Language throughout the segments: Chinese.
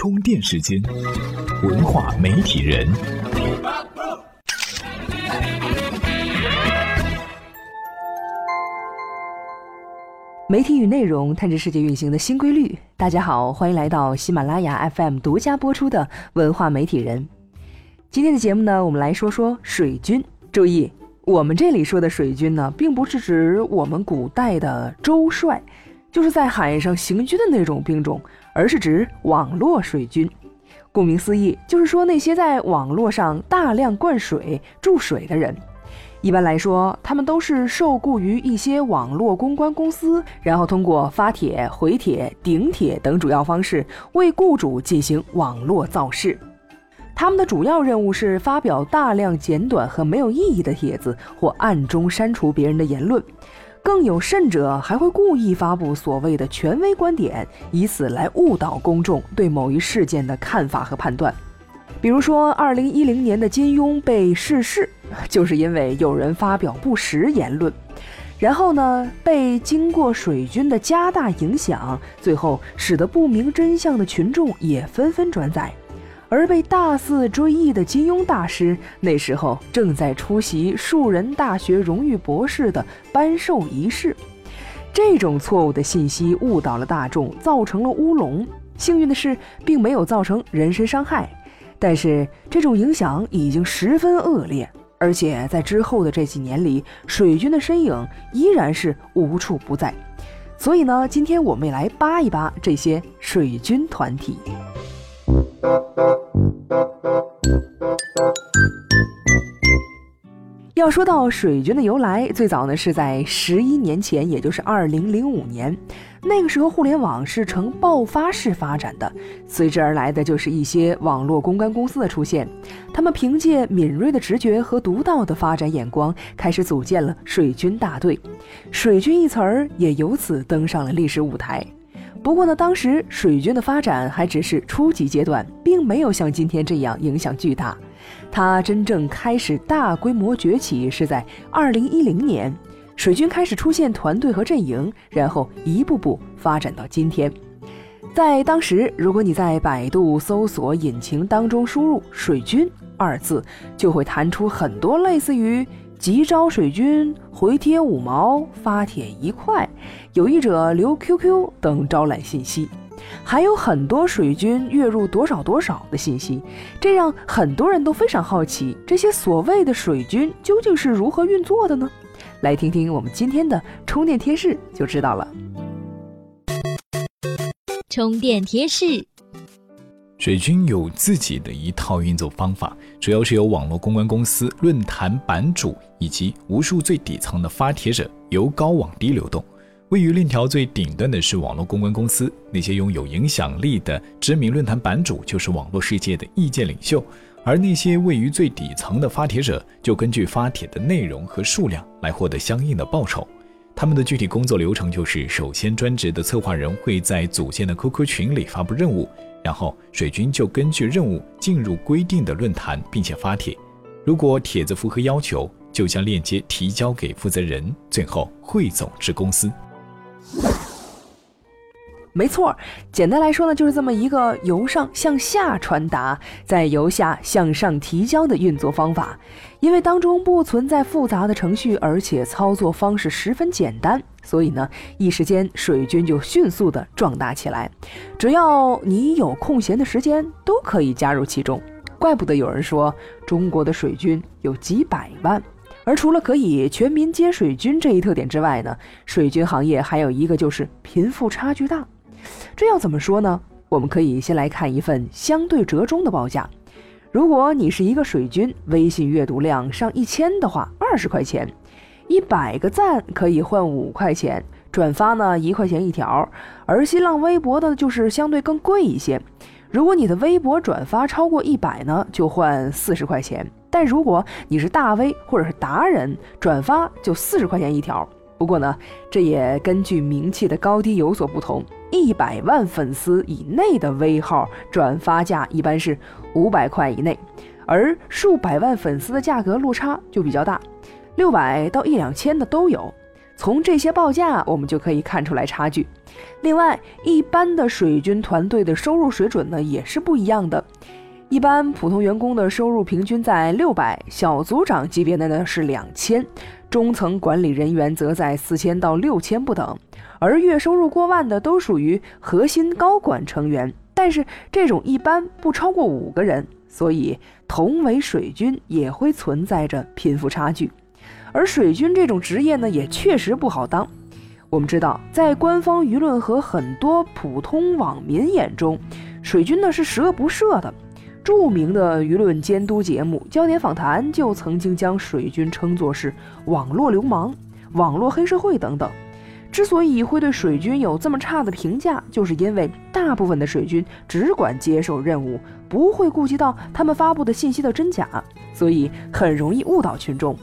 充电时间，文化媒体人。媒体与内容探知世界运行的新规律。大家好，欢迎来到喜马拉雅 FM 独家播出的文化媒体人。今天的节目呢，我们来说说水军。注意，我们这里说的水军呢，并不是指我们古代的周帅，就是在海上行军的那种兵种，而是指网络水军。顾名思义，就是说那些在网络上大量灌水注水的人。一般来说，他们都是受雇于一些网络公关公司，然后通过发帖、回帖、顶帖等主要方式为雇主进行网络造势。他们的主要任务是发表大量简短和没有意义的帖子，或暗中删除别人的言论。更有甚者，还会故意发布所谓的权威观点，以此来误导公众对某一事件的看法和判断。比如说，二零一零年的金庸被逝世，就是因为有人发表不实言论，然后呢，被经过水军的加大影响，最后使得不明真相的群众也纷纷转载。而被大肆追忆的金庸大师，那时候正在出席树人大学荣誉博士的颁授仪式。这种错误的信息误导了大众，造成了乌龙。幸运的是，并没有造成人身伤害。但是这种影响已经十分恶劣，而且在之后的这几年里，水军的身影依然是无处不在。所以呢，今天我们也来扒一扒这些水军团体。要说到水军的由来，最早呢是在十一年前，也就是二零零五年。那个时候，互联网是呈爆发式发展的，随之而来的就是一些网络公关公司的出现。他们凭借敏锐的直觉和独到的发展眼光，开始组建了水军大队。水军一词儿也由此登上了历史舞台。不过呢，当时水军的发展还只是初级阶段，并没有像今天这样影响巨大。它真正开始大规模崛起是在二零一零年。水军开始出现团队和阵营，然后一步步发展到今天。在当时，如果你在百度搜索引擎当中输入“水军”二字，就会弹出很多类似于“急招水军”“回帖五毛”“发帖一块”“有意者留 QQ” 等招揽信息，还有很多水军月入多少多少的信息，这让很多人都非常好奇，这些所谓的水军究竟是如何运作的呢？来听听我们今天的充电贴士就知道了。充电贴士：水军有自己的一套运作方法，主要是由网络公关公司、论坛版主以及无数最底层的发帖者由高往低流动。位于链条最顶端的是网络公关公司，那些拥有影响力的知名论坛版主就是网络世界的意见领袖。而那些位于最底层的发帖者，就根据发帖的内容和数量来获得相应的报酬。他们的具体工作流程就是：首先，专职的策划人会在组建的 QQ 群里发布任务，然后水军就根据任务进入规定的论坛，并且发帖。如果帖子符合要求，就将链接提交给负责人，最后汇总至公司。没错，简单来说呢，就是这么一个由上向下传达，再由下向上提交的运作方法。因为当中不存在复杂的程序，而且操作方式十分简单，所以呢，一时间水军就迅速的壮大起来。只要你有空闲的时间，都可以加入其中。怪不得有人说中国的水军有几百万。而除了可以全民皆水军这一特点之外呢，水军行业还有一个就是贫富差距大。这要怎么说呢？我们可以先来看一份相对折中的报价。如果你是一个水军，微信阅读量上一千的话，二十块钱；一百个赞可以换五块钱，转发呢一块钱一条。而新浪微博的就是相对更贵一些。如果你的微博转发超过一百呢，就换四十块钱。但如果你是大 V 或者是达人，转发就四十块钱一条。不过呢，这也根据名气的高低有所不同。一百万粉丝以内的微号转发价一般是五百块以内，而数百万粉丝的价格落差就比较大，六百到一两千的都有。从这些报价，我们就可以看出来差距。另外，一般的水军团队的收入水准呢，也是不一样的。一般普通员工的收入平均在六百，小组长级别的呢是两千，中层管理人员则在四千到六千不等，而月收入过万的都属于核心高管成员，但是这种一般不超过五个人，所以同为水军也会存在着贫富差距，而水军这种职业呢也确实不好当。我们知道，在官方舆论和很多普通网民眼中，水军呢是十恶不赦的。著名的舆论监督节目《焦点访谈》就曾经将水军称作是网络流氓、网络黑社会等等。之所以会对水军有这么差的评价，就是因为大部分的水军只管接受任务，不会顾及到他们发布的信息的真假，所以很容易误导群众。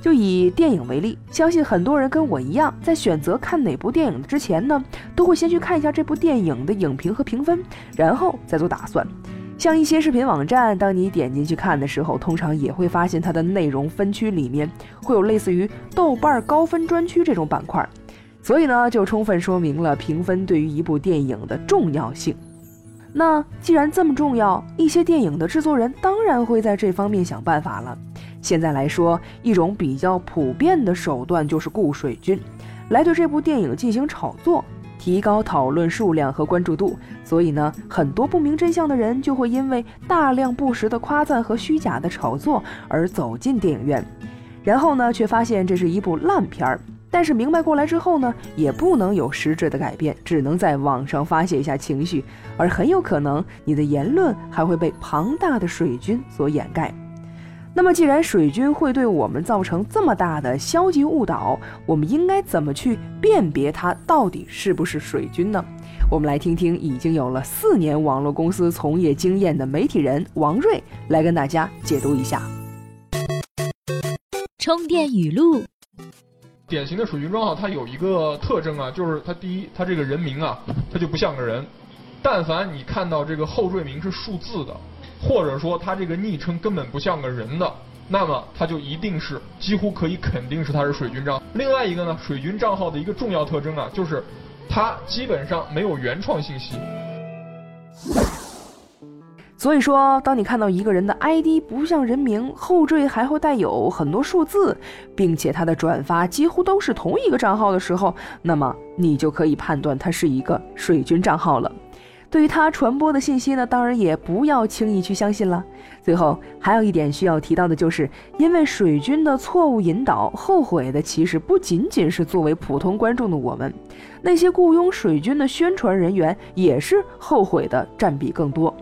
就以电影为例，相信很多人跟我一样，在选择看哪部电影之前呢，都会先去看一下这部电影的影评和评分，然后再做打算。像一些视频网站，当你点进去看的时候，通常也会发现它的内容分区里面会有类似于豆瓣高分专区这种板块，所以呢，就充分说明了评分对于一部电影的重要性。那既然这么重要，一些电影的制作人当然会在这方面想办法了。现在来说，一种比较普遍的手段就是雇水军，来对这部电影进行炒作。提高讨论数量和关注度，所以呢，很多不明真相的人就会因为大量不实的夸赞和虚假的炒作而走进电影院，然后呢，却发现这是一部烂片儿。但是明白过来之后呢，也不能有实质的改变，只能在网上发泄一下情绪，而很有可能你的言论还会被庞大的水军所掩盖。那么，既然水军会对我们造成这么大的消极误导，我们应该怎么去辨别它到底是不是水军呢？我们来听听已经有了四年网络公司从业经验的媒体人王瑞来跟大家解读一下。充电语录：典型的水军账号，它有一个特征啊，就是它第一，它这个人名啊，它就不像个人。但凡你看到这个后缀名是数字的。或者说他这个昵称根本不像个人的，那么他就一定是几乎可以肯定是他是水军账号。另外一个呢，水军账号的一个重要特征啊，就是他基本上没有原创信息。所以说，当你看到一个人的 ID 不像人名，后缀还会带有很多数字，并且他的转发几乎都是同一个账号的时候，那么你就可以判断他是一个水军账号了。对于他传播的信息呢，当然也不要轻易去相信了。最后还有一点需要提到的就是，因为水军的错误引导，后悔的其实不仅仅是作为普通观众的我们，那些雇佣水军的宣传人员也是后悔的占比更多。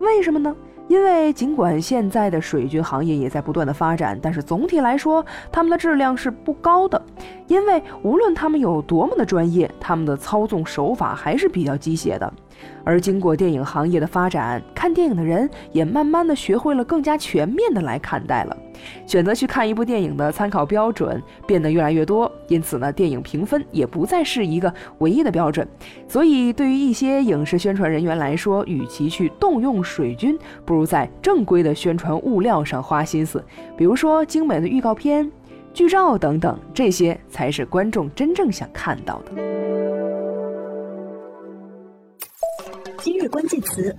为什么呢？因为尽管现在的水军行业也在不断的发展，但是总体来说，他们的质量是不高的。因为无论他们有多么的专业，他们的操纵手法还是比较机械的。而经过电影行业的发展，看电影的人也慢慢的学会了更加全面的来看待了，选择去看一部电影的参考标准变得越来越多，因此呢，电影评分也不再是一个唯一的标准。所以，对于一些影视宣传人员来说，与其去动用水军，不如在正规的宣传物料上花心思，比如说精美的预告片、剧照等等，这些才是观众真正想看到的。今日关键词，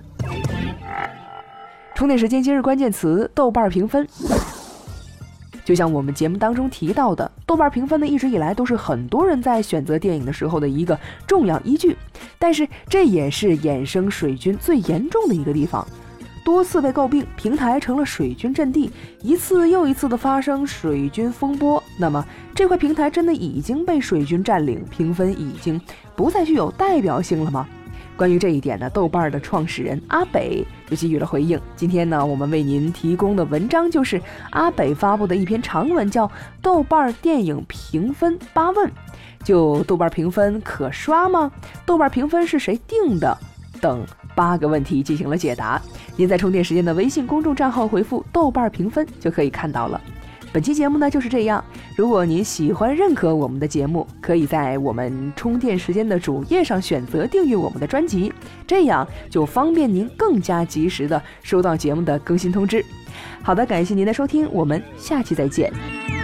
充电时间。今日关键词：豆瓣评分。就像我们节目当中提到的，豆瓣评分呢，一直以来都是很多人在选择电影的时候的一个重要依据。但是，这也是衍生水军最严重的一个地方，多次被诟病，平台成了水军阵地，一次又一次的发生水军风波。那么，这块平台真的已经被水军占领，评分已经不再具有代表性了吗？关于这一点呢，豆瓣的创始人阿北就给予了回应。今天呢，我们为您提供的文章就是阿北发布的一篇长文，叫《豆瓣电影评分八问》，就豆瓣评分可刷吗？豆瓣评分是谁定的？等八个问题进行了解答。您在充电时间的微信公众账号回复“豆瓣评分”就可以看到了。本期节目呢就是这样。如果您喜欢、认可我们的节目，可以在我们充电时间的主页上选择订阅我们的专辑，这样就方便您更加及时的收到节目的更新通知。好的，感谢您的收听，我们下期再见。